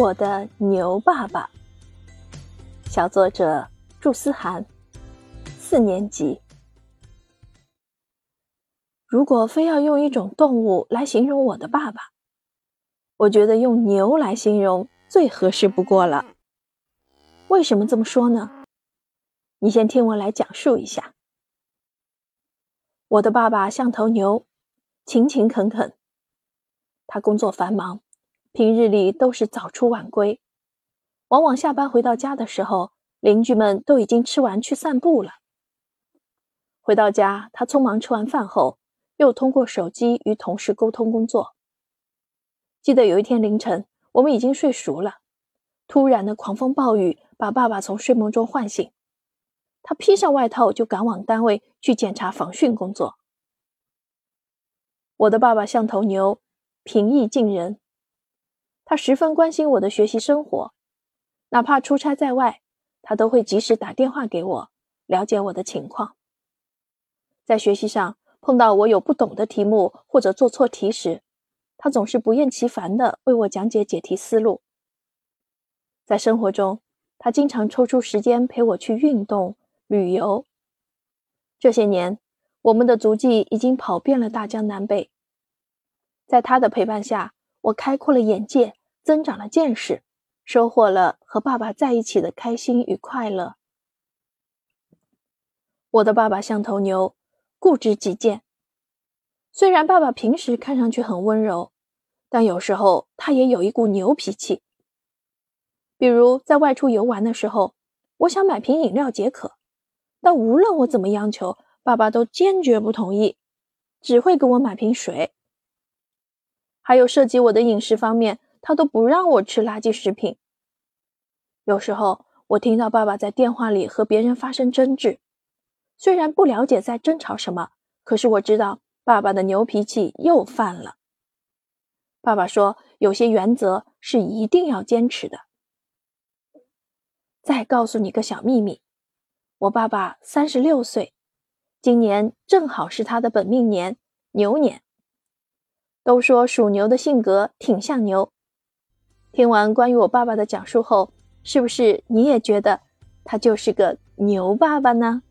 我的牛爸爸，小作者祝思涵，四年级。如果非要用一种动物来形容我的爸爸，我觉得用牛来形容最合适不过了。为什么这么说呢？你先听我来讲述一下。我的爸爸像头牛，勤勤恳恳。他工作繁忙。平日里都是早出晚归，往往下班回到家的时候，邻居们都已经吃完去散步了。回到家，他匆忙吃完饭后，又通过手机与同事沟通工作。记得有一天凌晨，我们已经睡熟了，突然的狂风暴雨把爸爸从睡梦中唤醒，他披上外套就赶往单位去检查防汛工作。我的爸爸像头牛，平易近人。他十分关心我的学习生活，哪怕出差在外，他都会及时打电话给我，了解我的情况。在学习上碰到我有不懂的题目或者做错题时，他总是不厌其烦地为我讲解解题思路。在生活中，他经常抽出时间陪我去运动、旅游。这些年，我们的足迹已经跑遍了大江南北，在他的陪伴下，我开阔了眼界。增长了见识，收获了和爸爸在一起的开心与快乐。我的爸爸像头牛，固执己见。虽然爸爸平时看上去很温柔，但有时候他也有一股牛脾气。比如在外出游玩的时候，我想买瓶饮料解渴，但无论我怎么央求，爸爸都坚决不同意，只会给我买瓶水。还有涉及我的饮食方面。他都不让我吃垃圾食品。有时候我听到爸爸在电话里和别人发生争执，虽然不了解在争吵什么，可是我知道爸爸的牛脾气又犯了。爸爸说，有些原则是一定要坚持的。再告诉你个小秘密，我爸爸三十六岁，今年正好是他的本命年牛年。都说属牛的性格挺像牛。听完关于我爸爸的讲述后，是不是你也觉得他就是个牛爸爸呢？